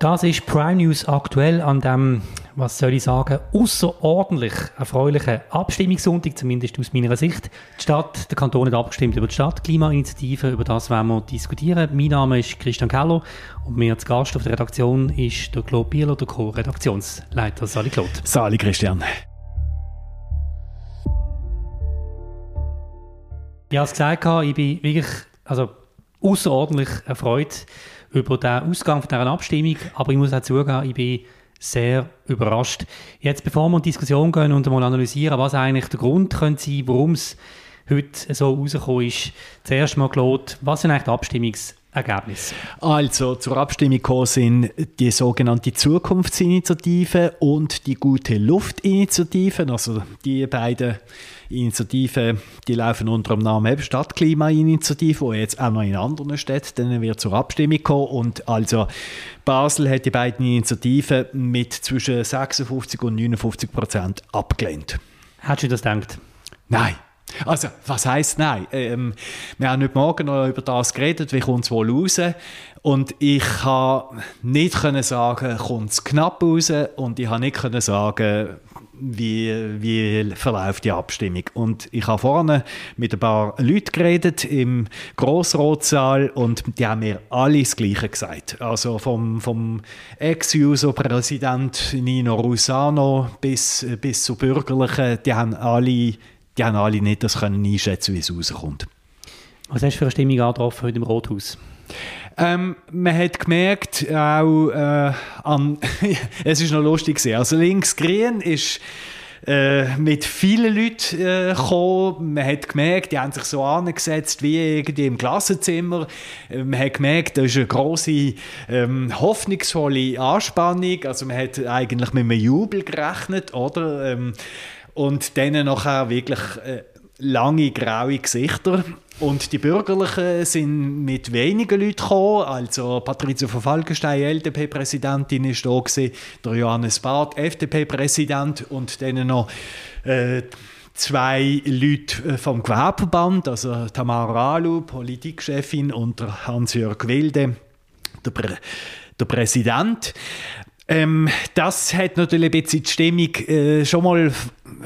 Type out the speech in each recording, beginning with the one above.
Das ist Prime News aktuell an dem, was soll ich sagen, außerordentlich erfreulichen Abstimmungssonntag, zumindest aus meiner Sicht. Die Stadt, der Kanton hat abgestimmt über die Stadtklimainitiative, über das werden wir diskutieren. Mein Name ist Christian Keller und mir als Gast auf der Redaktion ist der Claude Bieler, der Co-Redaktionsleiter. Sali Claude. Sali Christian. Ich habe es gesagt, ich bin wirklich also, außerordentlich erfreut über den Ausgang von dieser Abstimmung, aber ich muss auch zugeben, ich bin sehr überrascht. Jetzt, bevor wir in die Diskussion gehen und mal analysieren, was eigentlich der Grund könnte sein, warum es heute so rausgekommen ist, zuerst mal, Claude, was sind eigentlich die Abstimmungs Ergebnis? Also zur Abstimmung gekommen sind die sogenannte Zukunftsinitiative und die Gute Luftinitiative. Also die beiden Initiativen, die laufen unter dem Namen Stadtklimainitiative, die jetzt auch noch in anderen Städten dann wird zur Abstimmung kommen. Und also Basel hat die beiden Initiativen mit zwischen 56 und 59 Prozent abgelehnt. Hättest du das gedacht? Nein. Also, was heisst nein? Ähm, wir haben heute Morgen noch über das geredet, wie kommt es wohl raus? Und ich kann nicht können sagen, kommt es knapp raus? Und ich habe nicht können sagen, wie, wie verläuft die Abstimmung. Und ich habe vorne mit ein paar Leuten geredet im Grossrotsaal und die haben mir alle das Gleiche gesagt. Also vom, vom Ex-Juso-Präsident Nino Rusano bis, bis zu Bürgerlichen, die haben alle die haben alle nicht das können einschätzen, wie es rauskommt. Was hast du für eine Stimmung angetroffen heute im Rathaus? Ähm, man hat gemerkt, auch äh, an, es ist noch lustig gewesen. Also links grün ist äh, mit vielen Leuten äh, gekommen. Man hat gemerkt, die haben sich so angesetzt wie irgendwie im Klassenzimmer. Äh, man hat gemerkt, da ist eine große ähm, hoffnungsvolle Anspannung. Also man hat eigentlich mit einem Jubel gerechnet, oder? Ähm, und dann nachher wirklich äh, lange graue Gesichter. Und die Bürgerlichen sind mit wenigen Leuten gekommen. Also Patrizia von Falkenstein, LDP-Präsidentin, ist da gewesen, der Johannes Barth, FDP-Präsident und dann noch äh, zwei Leute äh, vom Gewerbeverband, also Tamara Alu, Politikchefin, und Hans-Jörg Wilde, der, Prä der Präsident. Ähm, das hat natürlich ein bisschen die Stimmung äh, schon mal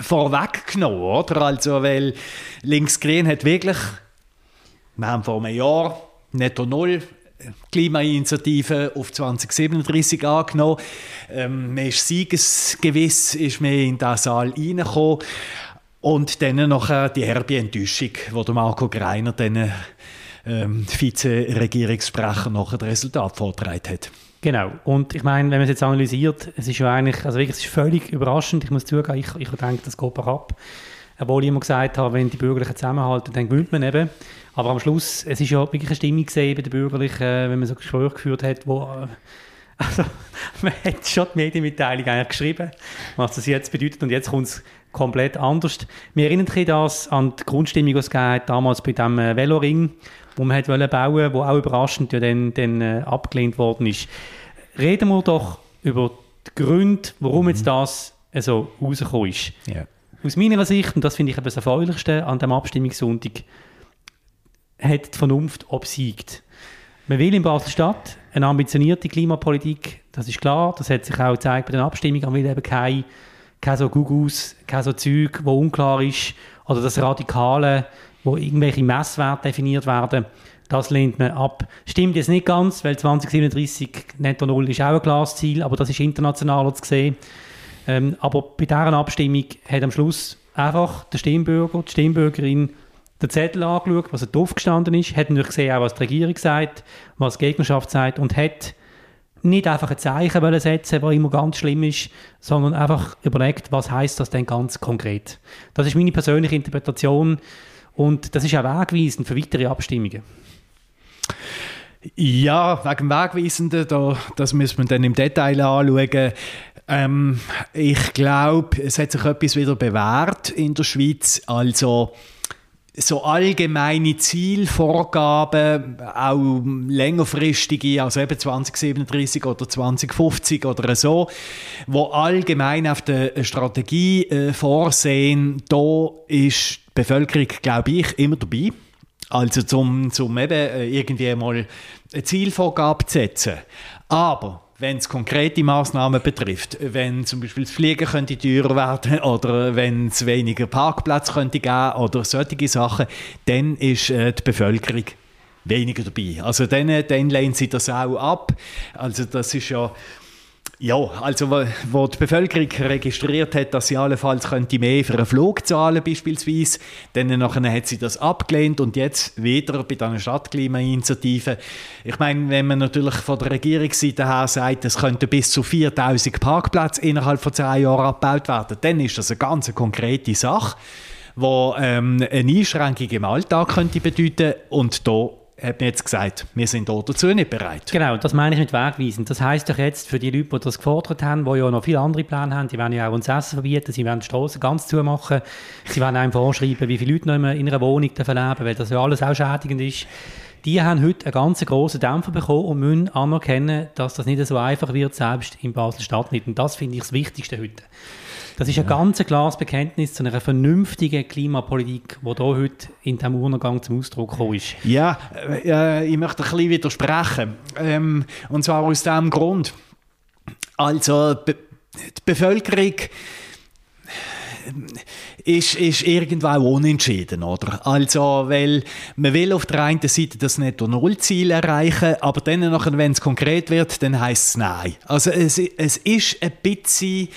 vorweggenommen, oder? Also, weil Linksgrün hat wirklich, wir haben vor einem Jahr netto null Klimainitiative auf 2037 angenommen. Ähm, man ist siegesgewiss, ist man in diesen Saal reingekommen. Und dann noch die herbe Enttäuschung, die der Marco Greiner, den ähm, Vize-Regierungssprecher, nachher das Resultat vorgetragen hat. Genau. Und ich meine, wenn man es jetzt analysiert, es ist ja eigentlich, also wirklich, es ist völlig überraschend. Ich muss zugeben, ich, ich denke, das geht ab. Obwohl ich immer gesagt habe, wenn die Bürgerlichen zusammenhalten, dann gewinnt man eben. Aber am Schluss, es ist ja wirklich eine Stimmung gesehen bei den Bürgerlichen, äh, wenn man so Gespräche geführt hat, wo, äh, also, man hat schon die Medienmitteilung eigentlich geschrieben, was das jetzt bedeutet und jetzt kommt es komplett anders. Wir erinnern sich das an die Grundstimmung, die es damals bei dem äh, Veloring, wo man hat wollen bauen, wo auch überraschend ja dann, dann äh, abgelehnt worden ist. Reden wir doch über die Gründe, warum mhm. jetzt das äh, so rausgekommen ist. Yeah. Aus meiner Sicht, und das finde ich das Erfreulichste an dem Abstimmungssonntag, hat die Vernunft obsiegt. Man will in Basel-Stadt eine ambitionierte Klimapolitik, das ist klar, das hat sich auch gezeigt bei den Abstimmungen, man will eben keine, keine so Gugus, keine so Zeug, wo unklar ist, oder das Radikale, wo irgendwelche Messwerte definiert werden, das lehnt man ab. Stimmt jetzt nicht ganz, weil 2037 Netto Null ist auch ein Glasziel, aber das ist international zu sehen. Ähm, aber bei dieser Abstimmung hat am Schluss einfach der Stimmbürger, die Stimmbürgerin den Zettel angeschaut, was er drauf gestanden ist, hat natürlich gesehen, auch was die Regierung sagt, was die Gegnerschaft sagt und hat nicht einfach ein Zeichen setzen, was immer ganz schlimm ist, sondern einfach überlegt, was heißt das denn ganz konkret. Das ist meine persönliche Interpretation und das ist auch wegweisend für weitere Abstimmungen. Ja, wegen Wegweisenden, da, das müssen wir dann im Detail anschauen. Ähm, ich glaube, es hat sich etwas wieder bewährt in der Schweiz. Also so allgemeine Zielvorgaben, auch längerfristige, also eben 2037 oder 2050 oder so, wo allgemein auf der Strategie äh, vorsehen, da ist die Bevölkerung, glaube ich, immer dabei. Also zum, zum eben äh, irgendwie mal eine Zielvorgabe zu setzen. Aber wenn es konkrete Maßnahmen betrifft, wenn zum Beispiel das Fliegen könnte teurer werden oder wenn es weniger Parkplätze könnte geben oder solche Sachen, dann ist äh, die Bevölkerung weniger dabei. Also dann, dann lehnt sie das auch ab. Also das ist ja ja, also wo, die Bevölkerung registriert hat, dass sie allenfalls könnte mehr für einen Flug zahlen beispielsweise, dann nachher hat sie das abgelehnt und jetzt wieder bei dieser Stadtklimainitiative. Ich meine, wenn man natürlich von der Regierungsseite her sagt, es könnten bis zu 4000 Parkplätze innerhalb von zehn Jahren abgebaut werden, dann ist das eine ganz konkrete Sache, die ähm, eine Einschränkung im Alltag könnte bedeuten und da hat man jetzt gesagt, wir sind dazu nicht bereit. Genau, das meine ich mit Wegweisen. Das heisst doch jetzt für die Leute, die das gefordert haben, die ja noch viele andere Pläne haben, die wollen ja auch uns Essen verbieten, sie wollen die Straßen ganz zumachen, sie wollen einem vorschreiben, wie viele Leute noch in einer Wohnung leben dürfen, weil das ja alles auch schädigend ist. Die haben heute einen ganz grossen Dämpfer bekommen und müssen anerkennen, dass das nicht so einfach wird, selbst in Basel-Stadt nicht. Und das finde ich das Wichtigste heute. Das ist ein ja. ganz klares Bekenntnis zu einer vernünftigen Klimapolitik, die hier heute in diesem Urnengang zum Ausdruck gekommen ist. Ja, äh, ich möchte ein bisschen widersprechen. Ähm, und zwar aus diesem Grund. Also, die Bevölkerung ist, ist irgendwo auch unentschieden, oder? Also, weil man will auf der einen Seite das Netto-Null-Ziel erreichen, aber dann, wenn es konkret wird, dann heisst es Nein. Also, es, es ist ein bisschen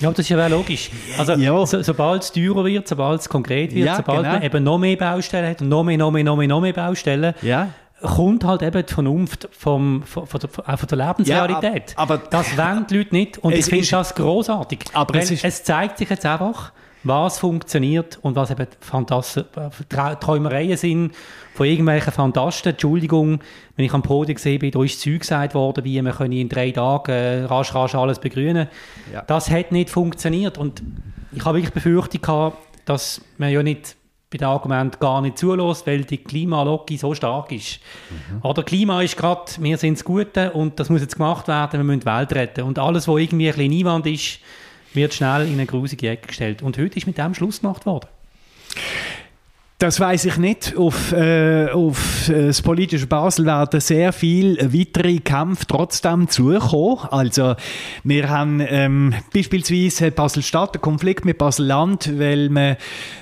ja, das ist ja logisch. Also, ja. so, sobald es teurer wird, sobald es konkret wird, ja, sobald genau. man eben noch mehr Baustellen hat und noch mehr, noch mehr, noch mehr, noch mehr Baustellen, ja. kommt halt eben die Vernunft vom, von, von, der, von der Lebensrealität. aber, das wollen die Leute nicht und ich finde das großartig. Aber es, es zeigt sich jetzt einfach, was funktioniert und was eben Fantas Träumereien sind von irgendwelchen Fantasten. Entschuldigung, wenn ich am Podium gesehen bin, da ist Zeug gesagt worden, wie man in drei Tagen äh, rasch, rasch alles begrünen ja. Das hat nicht funktioniert und ich habe wirklich befürchtet gehabt, dass man ja nicht bei den Argumenten gar nicht zulässt, weil die Klimalogik so stark ist. Mhm. Oder Klima ist gerade, wir sind das Gute und das muss jetzt gemacht werden, wir müssen die Welt retten. Und alles, was irgendwie ein bisschen Einwand ist, wird schnell in eine grusige Ecke gestellt. Und heute ist mit dem Schluss gemacht worden. Das weiß ich nicht. Auf, äh, auf äh, das politische Basel werden sehr viele weitere Kämpfe trotzdem zukommen. Also wir haben ähm, beispielsweise Basel-Stadt einen Konflikt mit Basel-Land, weil man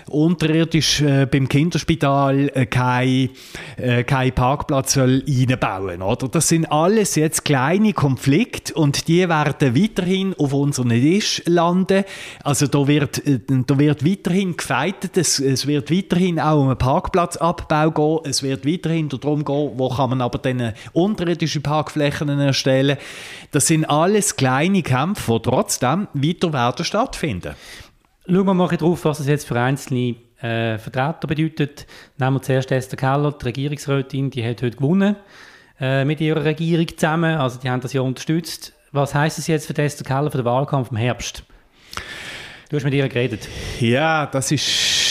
unterirdisch äh, beim Kinderspital äh, keinen äh, kein Parkplatz soll einbauen soll. Das sind alles jetzt kleine Konflikte und die werden weiterhin auf unseren Tisch landen. Also da wird, äh, da wird weiterhin gefeitet, es, es wird weiterhin auch um einen Parkplatzabbau gehen. Es wird weiterhin darum gehen, wo kann man aber dann unterirdische Parkflächen erstellen. Das sind alles kleine Kämpfe, die trotzdem weiter werden stattfinden. Schauen wir mal drauf, was es jetzt für einzelne äh, Vertreter bedeutet. Nehmen wir zuerst Esther Keller, die Regierungsrätin, die hat heute gewonnen äh, mit ihrer Regierung zusammen. Also die haben das ja unterstützt. Was heißt es jetzt für Esther Keller für den Wahlkampf im Herbst? Du hast mit ihr geredet. Ja, das ist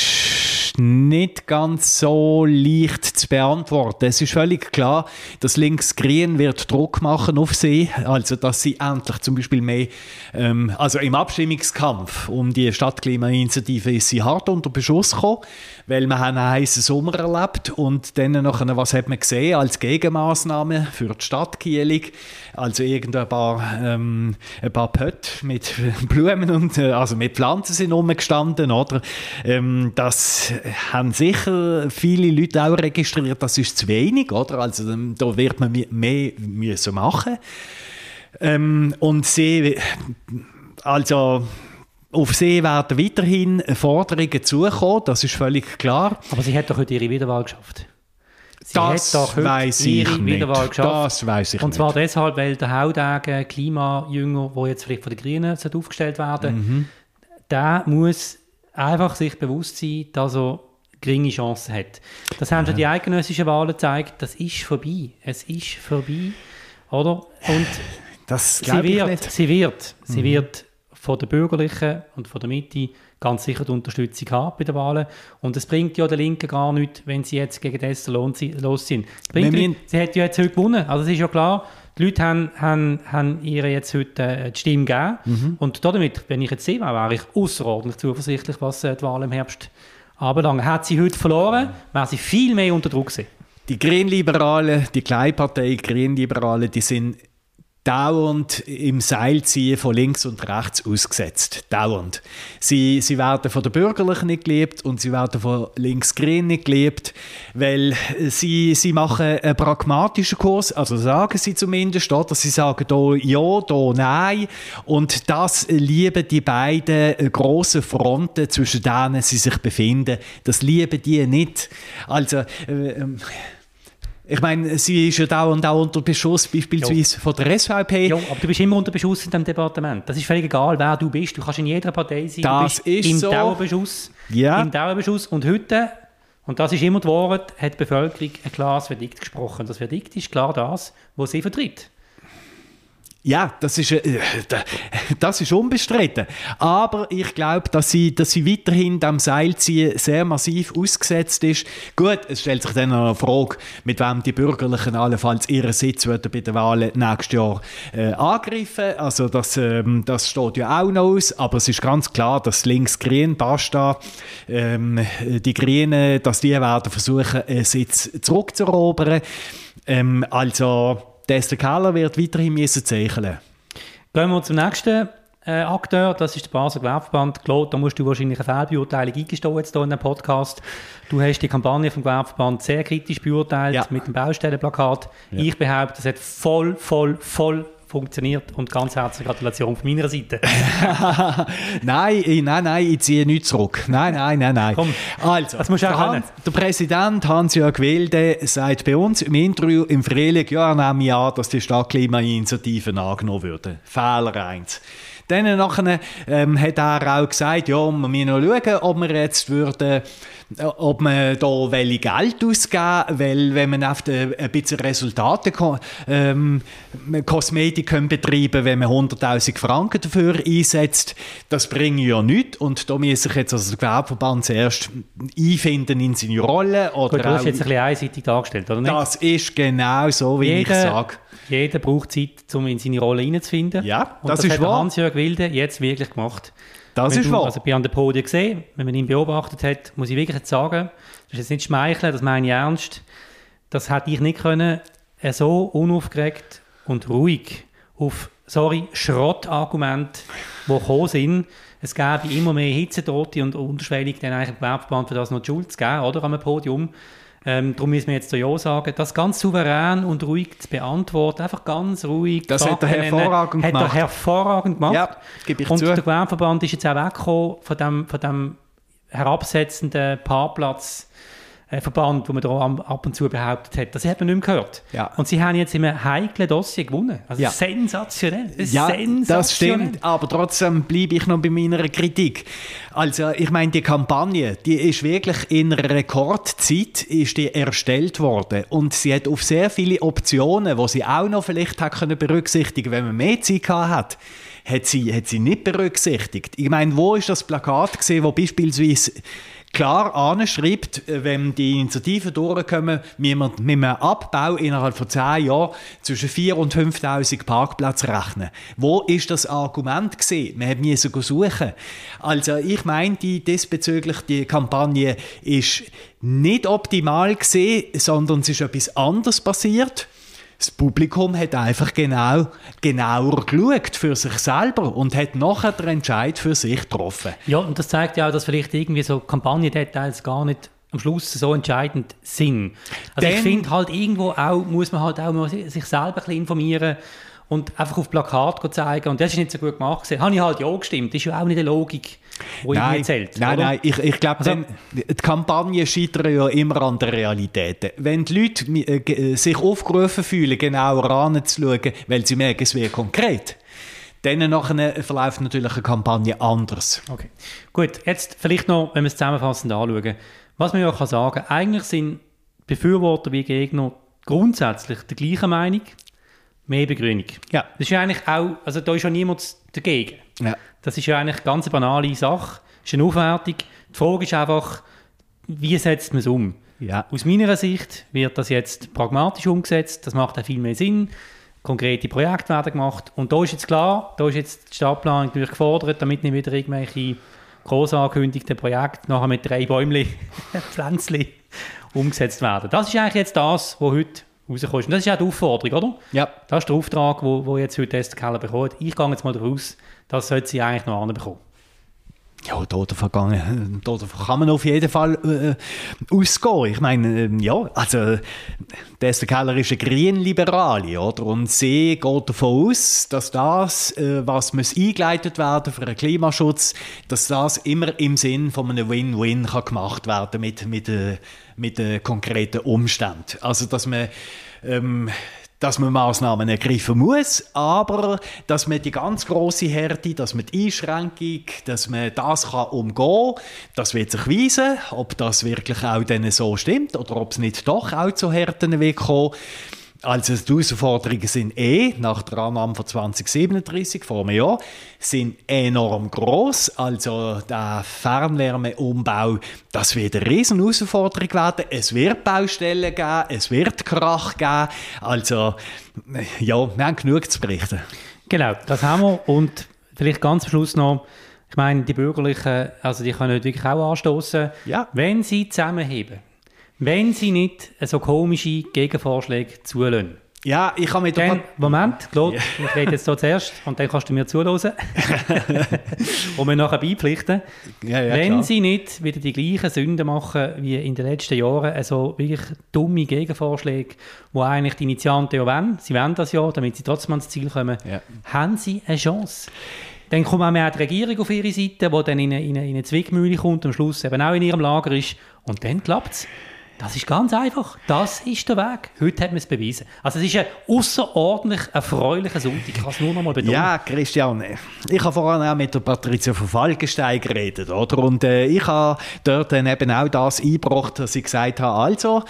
nicht ganz so leicht zu beantworten. Es ist völlig klar, dass Links-Grün wird Druck machen auf sie, also dass sie endlich zum Beispiel mehr, ähm, also im Abstimmungskampf um die Stadtklimainitiative ist sie hart unter Beschuss gekommen, weil wir einen heißen Sommer erlebt und dann nachher, was hat man gesehen als Gegenmaßnahme für die Stadt Kielig? Also irgendein paar, ähm, ein paar Pötte mit Blumen und äh, also mit Pflanzen sind rumgestanden, oder? Ähm, das haben sicher viele Leute auch registriert, das ist zu wenig, oder? Also ähm, da wird man mehr müssen machen. Ähm, und sie, also auf sie werden weiterhin Forderungen zukommen, das ist völlig klar. Aber sie hat doch heute ihre Wiederwahl geschafft. Sie das weiß Wiederwahl geschafft. Das weiß ich Und zwar nicht. deshalb, weil der Haudegen Klimajünger, der jetzt vielleicht von den Grünen aufgestellt werden mhm. der muss einfach sich bewusst sein, dass er geringe Chancen hat. Das haben schon die eidgenössischen Wahlen gezeigt, das ist vorbei. Es ist vorbei, oder? Und das sie wird, sie wird, mhm. sie wird von der Bürgerlichen und von der Mitte ganz sicher die Unterstützung haben bei den Wahlen. Und es bringt ja der Linken gar nichts, wenn sie jetzt gegen das los sind. Bringt, sie hat ja jetzt heute gewonnen. Also es ist ja klar, die Leute haben, haben, haben ihr jetzt heute äh, die Stimme gegeben. Mhm. Und damit, wenn ich jetzt sehe, wäre ich außerordentlich zuversichtlich, was äh, die Wahl im Herbst anbelangt. Hat sie heute verloren, wäre sie viel mehr unter Druck gewesen. Die Grünliberalen, die Kleinpartei Grünliberalen, die sind dauernd im Seilziehen von links und rechts ausgesetzt. Dauernd. Sie, sie werden von den Bürgerlichen nicht geliebt und sie werden von links-grün nicht geliebt, weil sie, sie machen einen pragmatischen Kurs, also sagen sie zumindest, oder? sie sagen da ja, da nein und das lieben die beiden grossen Fronten, zwischen denen sie sich befinden, das lieben die nicht. Also, äh, ähm, ich meine, sie ist ja dauernd auch unter Beschuss, beispielsweise jo. von der SVP. Ja, aber du bist immer unter Beschuss in diesem Departement. Das ist völlig egal, wer du bist. Du kannst in jeder Partei sein. Das ist im so. Dauerbeschuss. Ja. Im Dauerbeschuss. Und heute, und das ist immer die Wahrheit, hat die Bevölkerung ein klares Verdikt gesprochen. Das Verdikt ist klar das, was sie vertritt. Ja, das ist, äh, das ist unbestritten. Aber ich glaube, dass sie, dass sie weiterhin dem Seilziehen sehr massiv ausgesetzt ist. Gut, es stellt sich dann noch eine Frage, mit wem die Bürgerlichen allenfalls ihren Sitz bei den Wahlen nächstes Jahr äh, angreifen. Also das, ähm, das steht ja auch noch aus. Aber es ist ganz klar, dass links-grün, Basta, ähm, die Grünen, dass die werden versuchen, einen Sitz zurückzuerobern. Ähm, also der Keller wird weiterhin müssen zeichnen. Gehen wir zum nächsten äh, Akteur, das ist der Basel Gewerbeverband. Claude, da musst du wahrscheinlich eine Fehlbeurteilung eingestehen jetzt hier in dem Podcast. Du hast die Kampagne vom Gewerbeverband sehr kritisch beurteilt ja. mit dem Baustellenplakat. Ja. Ich behaupte, es hat voll, voll, voll funktioniert und ganz herzliche Gratulation von meiner Seite. nein, nein, nein, ich ziehe nichts zurück. Nein, nein, nein, nein. Komm, also, das musst du auch der, Han, der Präsident Hans-Jörg Wilde sagt bei uns im Interview im Frühling, ja, nehme an, dass die Stadtklimainitiativen angenommen würden. Fehler 1. Dann nachher, ähm, hat er auch gesagt, ja, wir müssen noch schauen, ob wir jetzt würden ob man da welche Geld ausgeben weil wenn man oft ein bisschen Resultate ähm, Kosmetik können betreiben wenn man 100'000 Franken dafür einsetzt, das bringt ja nichts und da muss sich jetzt also der Gewerbeverband zuerst einfinden in seine Rolle. Oder Gut, du hast jetzt ein bisschen einseitig dargestellt, oder nicht? Das ist genau so, wie jeder, ich sage. Jeder braucht Zeit, um in seine Rolle hineinzufinden. Ja, das, das ist hat wahr. Hans-Jörg Wilde jetzt wirklich gemacht. Das wenn ist du, wahr. Also bei an der Podien gesehen, wenn man ihn beobachtet hat, muss ich wirklich jetzt sagen, das ist jetzt nicht schmeicheln, das meine ich ernst, das hätte ich nicht können, äh, so unaufgeregt und ruhig auf, sorry, Schrottargumente, die gekommen sind, es gäbe immer mehr Hitzetote und unterschwellig dann eigentlich Gewerbeverband für das noch die Schuld zu geben, oder, am Podium. Ähm, darum müssen wir jetzt Ja sagen. Das ganz souverän und ruhig zu beantworten, einfach ganz ruhig. Das hat er hervorragend hat gemacht. Er hervorragend gemacht. Ja, gebe ich und zu. der Gewerbeverband ist jetzt auch weggekommen von dem, von dem herabsetzenden Paarplatz Verband, wo man da ab und zu behauptet hat. Das hat man nicht mehr gehört. Ja. Und sie haben jetzt in einem heiklen Dossier gewonnen. Also ja. sensationell. Ja, sensationell. das stimmt. Aber trotzdem bleibe ich noch bei meiner Kritik. Also ich meine, die Kampagne, die ist wirklich in Rekordzeit ist die erstellt worden und sie hat auf sehr viele Optionen, wo sie auch noch vielleicht hat können berücksichtigen, wenn man mehr Zeit hat hat sie, hat sie nicht berücksichtigt. Ich meine, wo ist das Plakat gesehen, wo beispielsweise klar anschreibt, wenn die Initiativen durchkommen, müssen wir mit einem Abbau innerhalb von zehn Jahren zwischen 4.000 und 5.000 Parkplätze rechnen. Wo ist das Argument gesehen? Wir haben suchen. Also ich meine, die diesbezüglich die Kampagne ist nicht optimal gesehen, sondern es ist etwas anderes passiert das Publikum hat einfach genau, genauer geschaut für sich selber und hat nachher den Entscheid für sich getroffen. Ja, und das zeigt ja auch, dass vielleicht irgendwie so Kampagnendetails gar nicht am Schluss so entscheidend sind. Also Denn, ich finde halt irgendwo auch, muss man halt auch sich selber ein bisschen informieren und einfach auf Plakat zeigen und das ist nicht so gut gemacht. Habe ich halt ja gestimmt, das ist ja auch nicht eine Logik wo nein, erzählt. Nein, oder? nein, ich, ich glaube, also, die Kampagnen scheitern ja immer an der Realität. Wenn die Leute äh, sich aufgerufen fühlen, genauer anzuschauen, weil sie merken, es wird konkret, dann nachher verläuft natürlich eine Kampagne anders. Okay, gut. Jetzt vielleicht noch, wenn wir es zusammenfassend anschauen. Was man ja kann sagen, eigentlich sind Befürworter wie Gegner grundsätzlich der gleichen Meinung, mehr Begrünung. Ja. Das ist ja eigentlich auch, also da ist ja niemand dagegen. Ja. Das ist ja eigentlich eine ganz banale Sache. Das ist eine Aufwertung. Die Frage ist einfach, wie setzt man es um? Ja. Aus meiner Sicht wird das jetzt pragmatisch umgesetzt. Das macht auch viel mehr Sinn. Konkrete Projekte werden gemacht. Und da ist jetzt klar, da ist jetzt die Stadtplanung natürlich gefordert, damit nicht wieder irgendwelche groß angekündigten Projekte nachher mit drei Bäumchen, Pflänzchen umgesetzt werden. Das ist eigentlich jetzt das, was heute rausgekommen ist. Und das ist ja die Aufforderung, oder? Ja. Das ist der Auftrag, wo, wo jetzt heute Esther Keller bekommt. Ich gehe jetzt mal davon aus, das sollte sie eigentlich noch anbekommen. Ja, da davon, da kann man auf jeden Fall äh, ausgehen. Ich meine, äh, ja, also der Keller ist ein Grünliberale, oder? Und sie geht davon aus, dass das, äh, was muss eingeleitet werden für einen Klimaschutz, dass das immer im Sinn von einem Win-Win gemacht werden mit mit äh, mit äh, konkreten Umständen. Also dass man ähm, dass man Maßnahmen ergreifen muss, aber dass man die ganz große Härte, dass man die Einschränkung, dass man das kann umgehen, das wird sich weisen, ob das wirklich auch dann so stimmt oder ob es nicht doch auch zu Härten wird kommen. Also die Herausforderungen sind eh, nach der Annahme von 2037 vor einem Jahr, sind enorm groß. Also der Fernwärmeumbau, das wird eine riesen Herausforderung werden. Es wird Baustellen geben, es wird Krach geben. Also ja, wir haben genug zu berichten. Genau, das haben wir. Und vielleicht ganz am Schluss noch, ich meine, die Bürgerlichen, also die können wirklich auch anstoßen, ja. wenn sie zusammenheben wenn sie nicht so komische Gegenvorschläge zulassen. Ja, ich habe mit dann, Moment, Claude, ja. ich rede jetzt hier zuerst und dann kannst du mir zuhören und mir nachher beipflichten. Ja, ja, Wenn klar. sie nicht wieder die gleichen Sünden machen wie in den letzten Jahren, also wirklich dumme Gegenvorschläge, wo eigentlich die Initianten ja wollen, sie wollen das ja, damit sie trotzdem ans Ziel kommen, haben sie eine Chance. Dann kommt auch mehr die Regierung auf ihre Seite, die dann in eine, in eine, in eine Zwickmühle kommt und am Schluss eben auch in ihrem Lager ist und dann klappt es. Das ist ganz einfach. Das ist der Weg. Heute hat man es bewiesen. Also es ist ein außerordentlich erfreulicher Sonntag. Ich kann es nur noch mal betonen. Ja, Christian, ich habe vorhin auch mit der Patricia von Falkenstein geredet. Oder? Und äh, ich habe dort dann eben auch das eingebracht, dass ich gesagt habe, also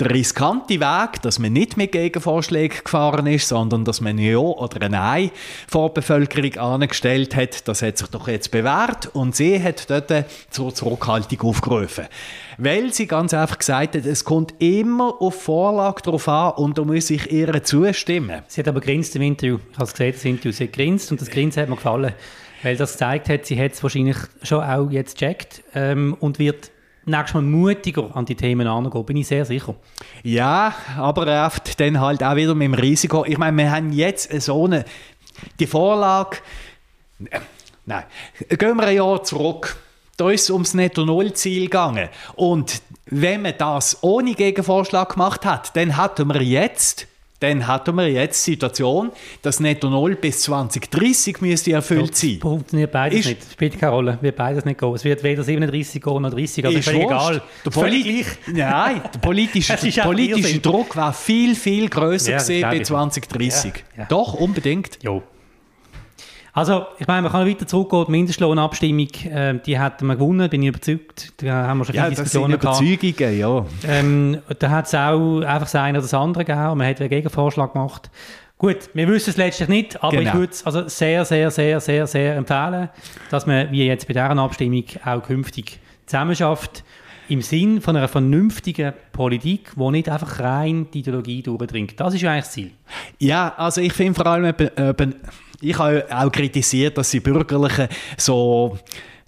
der riskante Weg, dass man nicht mit Gegenvorschlägen gefahren ist, sondern dass man ein Ja oder ein Nein vor der Bevölkerung angestellt hat, das hat sich doch jetzt bewährt und sie hat dort zur Zurückhaltung aufgerufen. Weil sie ganz einfach gesagt hat, es kommt immer auf Vorlage drauf an und da muss ich ihr zustimmen. Sie hat aber grinst im Interview. Ich habe es gesehen, das Interview. Sie hat grinst und das Grinsen hat mir gefallen. Weil das gezeigt hat, sie hat es wahrscheinlich schon auch jetzt gecheckt ähm, und wird nächstes Mal mutiger an die Themen angehen, bin ich sehr sicher. Ja, aber oft dann halt auch wieder mit dem Risiko. Ich meine, wir haben jetzt so eine, die Vorlage, nein, gehen wir ein Jahr zurück. Da ist es ums Netto-Null-Ziel gegangen. Und wenn man das ohne Gegenvorschlag gemacht hat, dann hatten wir jetzt dann hatten wir jetzt die Situation, dass Netto Null bis 2030 müsste erfüllt sein. Das funktioniert beides ist, nicht. Das spielt keine Rolle. Wird beides nicht gehen. Es wird weder 37 gehen noch 30. Also ist völlig egal. Der völlig gleich. Nein, der politische, der politische Druck war viel, viel größer ja, bei 2030. Ja, ja. Doch, unbedingt. Jo. Also, ich meine, man kann weiter zurückgehen. Die Mindestlohnabstimmung, äh, die hat man gewonnen, bin ich überzeugt. Da haben wir schon viele ja, Diskussionen sind Überzeugungen, ja. Ähm, da hat es auch einfach das eine oder das andere gegeben. Man hat einen Gegenvorschlag gemacht. Gut, wir wissen es letztlich nicht, aber genau. ich würde es also sehr, sehr, sehr, sehr, sehr empfehlen, dass man, wie jetzt bei dieser Abstimmung, auch künftig zusammenschafft im Sinn von einer vernünftigen Politik, die nicht einfach rein die Ideologie durchdringt. Das ist ja eigentlich das Ziel. Ja, also ich finde vor allem, eben, ich habe auch kritisiert, dass die Bürgerlichen so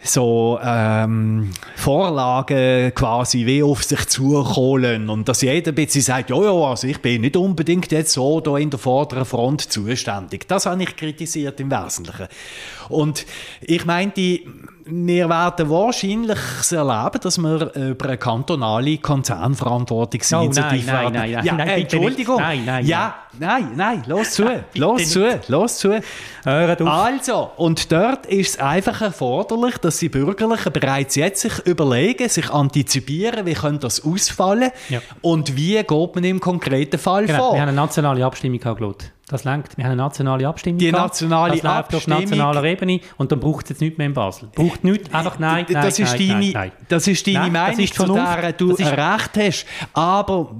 so ähm, Vorlagen quasi wie auf sich zuholen und dass jeder ein bisschen sagt, ja, ja, also ich bin nicht unbedingt jetzt so da in der vorderen Front zuständig. Das habe ich kritisiert im Wesentlichen. Und ich meinte, wir werden wahrscheinlich erleben, dass wir über eine kantonale Konzernverantwortungsinitiative oh, nein, nein, nein, ja, nein, äh, Entschuldigung. Nein, nein, ja, nein, nein, los zu, los zu, los zu. Also, und dort ist es einfach erforderlich, dass die Bürgerlichen bereits jetzt sich überlegen, sich antizipieren, wie könnte das ausfallen ja. und wie geht man im konkreten Fall genau, vor. Wir haben eine nationale Abstimmung gehabt, das lenkt. Wir haben eine nationale Abstimmung. Die nationale das läuft auf nationaler Ebene und dann braucht es jetzt nicht mehr in Basel. Braucht nichts, einfach nein, nein, das ist nein, deine, nein, nein. Das ist deine nein, Meinung, ist zu der du recht hast. Aber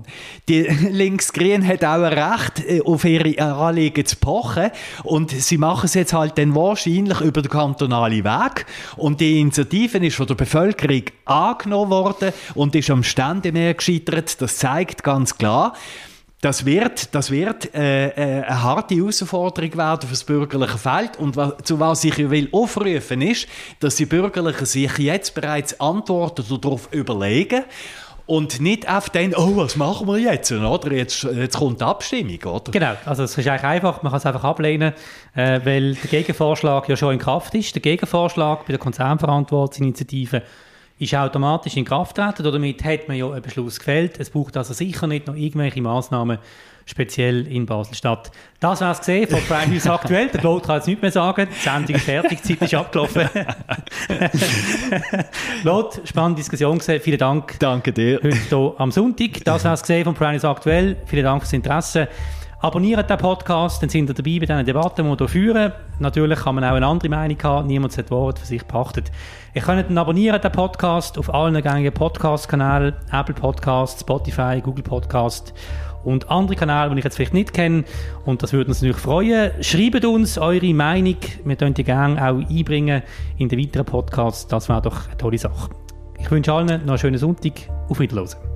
die Linksgrün hat auch ein Recht, äh, auf ihre Anliegen zu pochen. Und sie machen es jetzt halt dann wahrscheinlich über den kantonalen Weg. Und die Initiative ist von der Bevölkerung angenommen worden und ist am Stände mehr gescheitert. Das zeigt ganz klar, das wird, das wird äh, äh, eine harte Herausforderung werden für das bürgerliche Feld. Und was, zu was ich will aufrufen ist, dass die Bürgerlichen sich jetzt bereits Antworten darauf überlegen Und nicht auf den, oh, was machen wir jetzt? Oder? Jetzt, jetzt kommt die Abstimmung, oder? Genau, also es ist eigentlich einfach, man kann es einfach ablehnen, äh, weil der Gegenvorschlag ja schon in Kraft ist. Der Gegenvorschlag bei der Konzernverantwortungsinitiative ist automatisch in Kraft treten. Damit hat man ja einen Beschluss gefällt. Es braucht also sicher nicht noch irgendwelche Massnahmen, speziell in Basel-Stadt. Das war es gesehen von Prime News aktuell. Der Claude kann jetzt nichts mehr sagen. Die Sendung ist fertig, die Zeit ist abgelaufen. Claude, spannende Diskussion gesehen. Vielen Dank. Danke dir. Heute hier am Sonntag. Das war es gesehen von Prime News aktuell. Vielen Dank fürs Interesse. Abonniert den Podcast, dann sind ihr dabei bei diesen Debatten, die wir hier führen. Natürlich kann man auch eine andere Meinung haben. Niemand hat Wort für sich pachtet. Ihr könnt dann abonnieren den Podcast auf allen gängigen Podcast-Kanälen. Apple Podcasts, Spotify, Google Podcasts und andere Kanäle, die ich jetzt vielleicht nicht kenne. Und das würde uns natürlich freuen. Schreibt uns eure Meinung. Wir können die gerne auch einbringen in den weiteren Podcasts. Das wäre doch eine tolle Sache. Ich wünsche allen noch einen schönen Sonntag. Auf Wiedersehen.